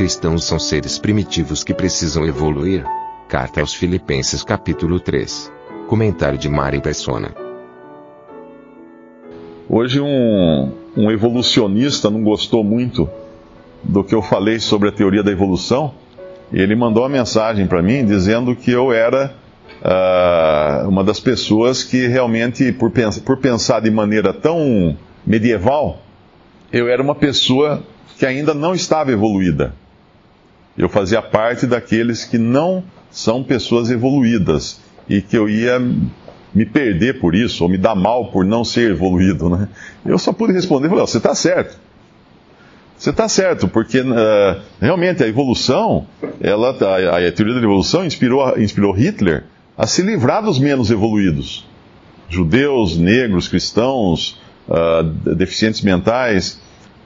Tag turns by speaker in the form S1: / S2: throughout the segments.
S1: Cristãos são seres primitivos que precisam evoluir. Carta aos Filipenses capítulo 3. Comentário de Mari Persona.
S2: Hoje um, um evolucionista não gostou muito do que eu falei sobre a teoria da evolução. Ele mandou uma mensagem para mim dizendo que eu era uh, uma das pessoas que realmente, por, pens por pensar de maneira tão medieval, eu era uma pessoa que ainda não estava evoluída. Eu fazia parte daqueles que não são pessoas evoluídas e que eu ia me perder por isso, ou me dar mal por não ser evoluído, né? Eu só pude responder, falei, você está certo. Você está certo, porque uh, realmente a evolução, ela, a, a, teoria da evolução inspirou, inspirou Hitler a se livrar dos menos evoluídos. Judeus, negros, cristãos, uh, deficientes mentais.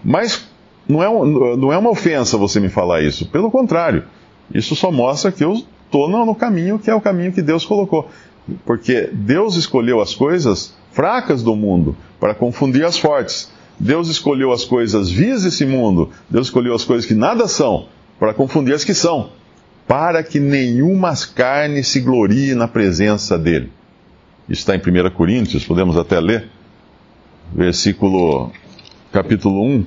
S2: Mas não é, não é uma ofensa você me falar isso. Pelo contrário, isso só mostra que eu estou no caminho que é o caminho que Deus colocou. Porque Deus escolheu as coisas fracas do mundo para confundir as fortes. Deus escolheu as coisas vias desse mundo, Deus escolheu as coisas que nada são, para confundir as que são, para que nenhuma carne se glorie na presença dele. Isso está em 1 Coríntios, podemos até ler, versículo, capítulo 1,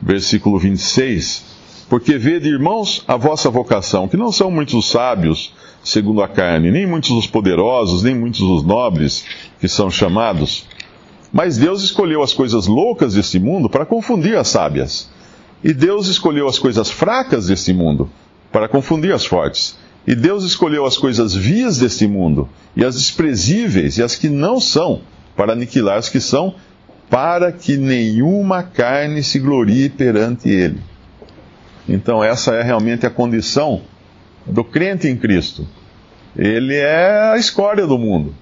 S2: versículo 26. Porque vede, irmãos, a vossa vocação, que não são muitos os sábios, segundo a carne, nem muitos os poderosos, nem muitos os nobres que são chamados. Mas Deus escolheu as coisas loucas deste mundo para confundir as sábias. E Deus escolheu as coisas fracas deste mundo para confundir as fortes. E Deus escolheu as coisas vias deste mundo e as desprezíveis e as que não são para aniquilar as que são, para que nenhuma carne se glorie perante Ele. Então, essa é realmente a condição do crente em Cristo. Ele é a escória do mundo.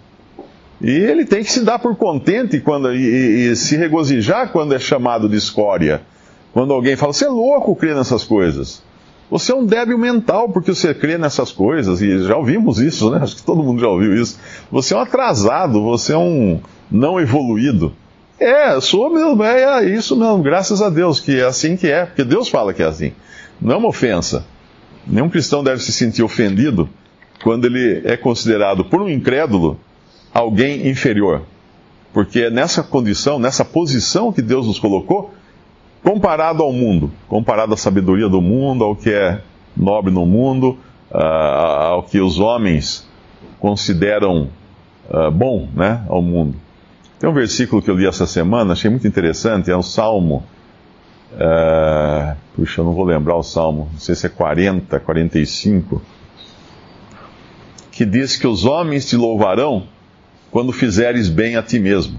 S2: E ele tem que se dar por contente quando, e, e, se regozijar quando é chamado de escória. Quando alguém fala, você é louco crer nessas coisas. Você é um débil mental porque você crê nessas coisas, e já ouvimos isso, né? Acho que todo mundo já ouviu isso. Você é um atrasado, você é um não evoluído. É, sou mesmo, é isso mesmo, graças a Deus, que é assim que é, porque Deus fala que é assim. Não é uma ofensa. Nenhum cristão deve se sentir ofendido quando ele é considerado por um incrédulo alguém inferior. Porque é nessa condição, nessa posição que Deus nos colocou, comparado ao mundo, comparado à sabedoria do mundo, ao que é nobre no mundo, uh, ao que os homens consideram uh, bom né, ao mundo. Tem um versículo que eu li essa semana, achei muito interessante, é o Salmo. Uh, puxa, eu não vou lembrar o Salmo, não sei se é 40, 45, que diz que os homens te louvarão quando fizeres bem a ti mesmo.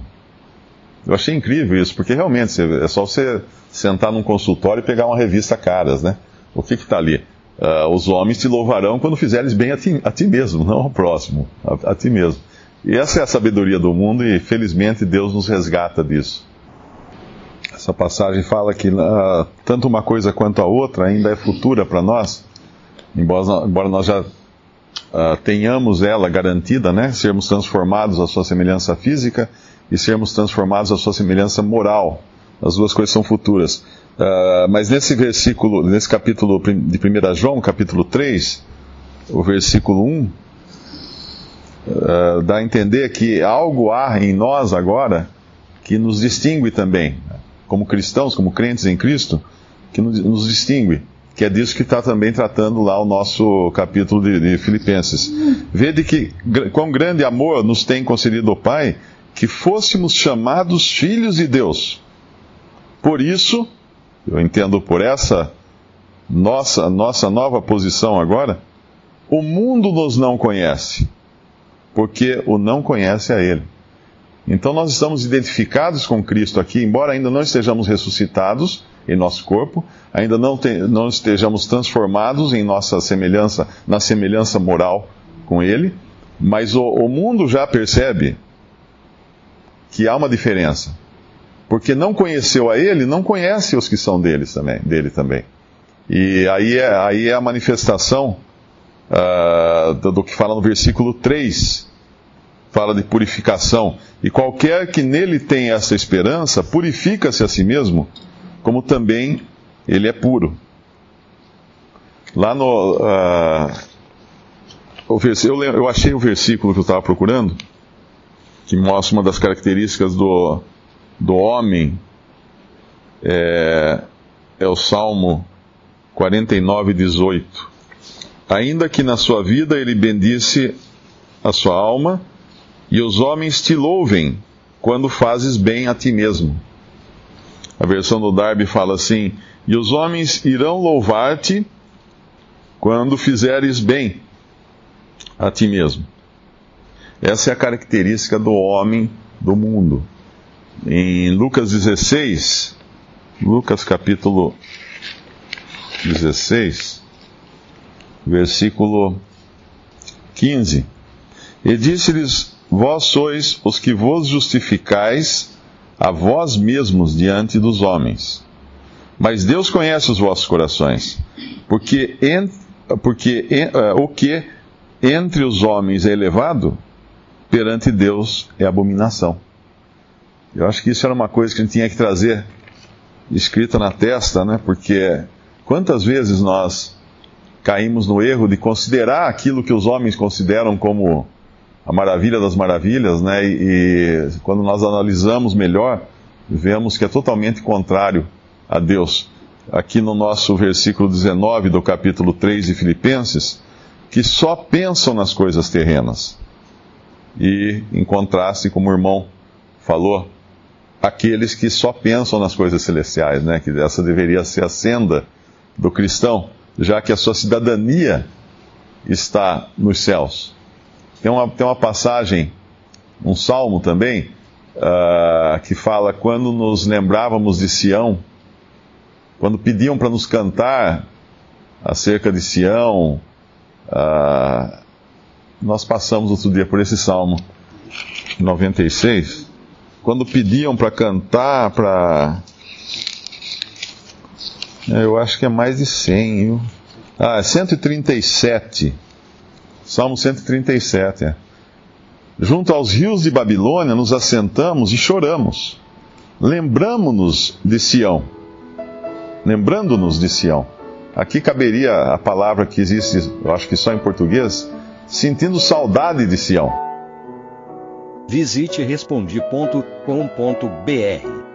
S2: Eu achei incrível isso, porque realmente é só você sentar num consultório e pegar uma revista Caras, né? O que está ali? Uh, os homens te louvarão quando fizeres bem a ti, a ti mesmo, não ao próximo, a, a, ti mesmo. E essa é a sabedoria do mundo e felizmente Deus nos resgata disso. Essa passagem fala que uh, tanto uma coisa quanto a outra ainda é futura para nós, embora, embora nós já uh, tenhamos ela garantida, né? Sermos transformados à sua semelhança física e sermos transformados à sua semelhança moral. As duas coisas são futuras. Uh, mas nesse versículo, nesse capítulo de 1 João, capítulo 3, o versículo 1, ah, dá a entender que algo há em nós agora que nos distingue também, como cristãos, como crentes em Cristo, que nos distingue que é disso que está também tratando lá o nosso capítulo de, de Filipenses. Vede que quão grande amor nos tem concedido o Pai, que fôssemos chamados filhos de Deus. Por isso, eu entendo por essa nossa, nossa nova posição agora, o mundo nos não conhece, porque o não conhece a Ele. Então nós estamos identificados com Cristo aqui, embora ainda não estejamos ressuscitados em nosso corpo, ainda não, te, não estejamos transformados em nossa semelhança, na semelhança moral com Ele, mas o, o mundo já percebe que há uma diferença. Porque não conheceu a Ele, não conhece os que são deles também, dele também. E aí é, aí é a manifestação uh, do, que fala no versículo 3, fala de purificação. E qualquer que nele tenha essa esperança, purifica-se a si mesmo, como também ele é puro. Lá no. Uh, eu, eu achei o versículo que eu estava procurando, que mostra uma das características do, do homem. É, é o Salmo 49, 18. Ainda que na sua vida ele bendisse a sua alma, e os homens te louvem quando fazes bem a ti mesmo. A versão do Darby fala assim: E os homens irão louvar-te quando fizeres bem a ti mesmo. Essa é a característica do homem do mundo. Em Lucas 16, Lucas capítulo 16, versículo 15. E disse-lhes: Vós sois os que vos justificais a vós mesmos diante dos homens. Mas Deus conhece os vossos corações, porque, en, porque en, uh, o que entre os homens é elevado, perante Deus é abominação. Eu acho que isso era uma coisa que a gente tinha que trazer escrita na testa, né? Porque quantas vezes nós caímos no erro de considerar aquilo que os homens consideram como a maravilha das maravilhas, né? E, e, quando nós analisamos melhor, vemos que é totalmente contrário a Deus. Aqui no nosso versículo 19 do capítulo 3 de Filipenses, que só pensam nas coisas terrenas. E, em contraste, como o irmão falou, aqueles que só pensam nas coisas celestiais, né? Que essa deveria ser a senda do cristão, já que a sua cidadania está nos céus. Tem uma, tem uma passagem, um salmo também, uh, que fala: quando nos lembrávamos de Sião, quando pediam para nos cantar acerca de Sião, uh, nós passamos outro dia por esse salmo, 96. Quando pediam para cantar, para. Eu acho que é mais de 100, viu? Ah, 137. Salmo 137. É. Junto aos rios de Babilônia nos assentamos e choramos. Lembramos-nos de Sião. Lembrando-nos de Sião. Aqui caberia a palavra que existe, eu acho que só em português, sentindo saudade de Sião.
S3: Visite respondi.com.br.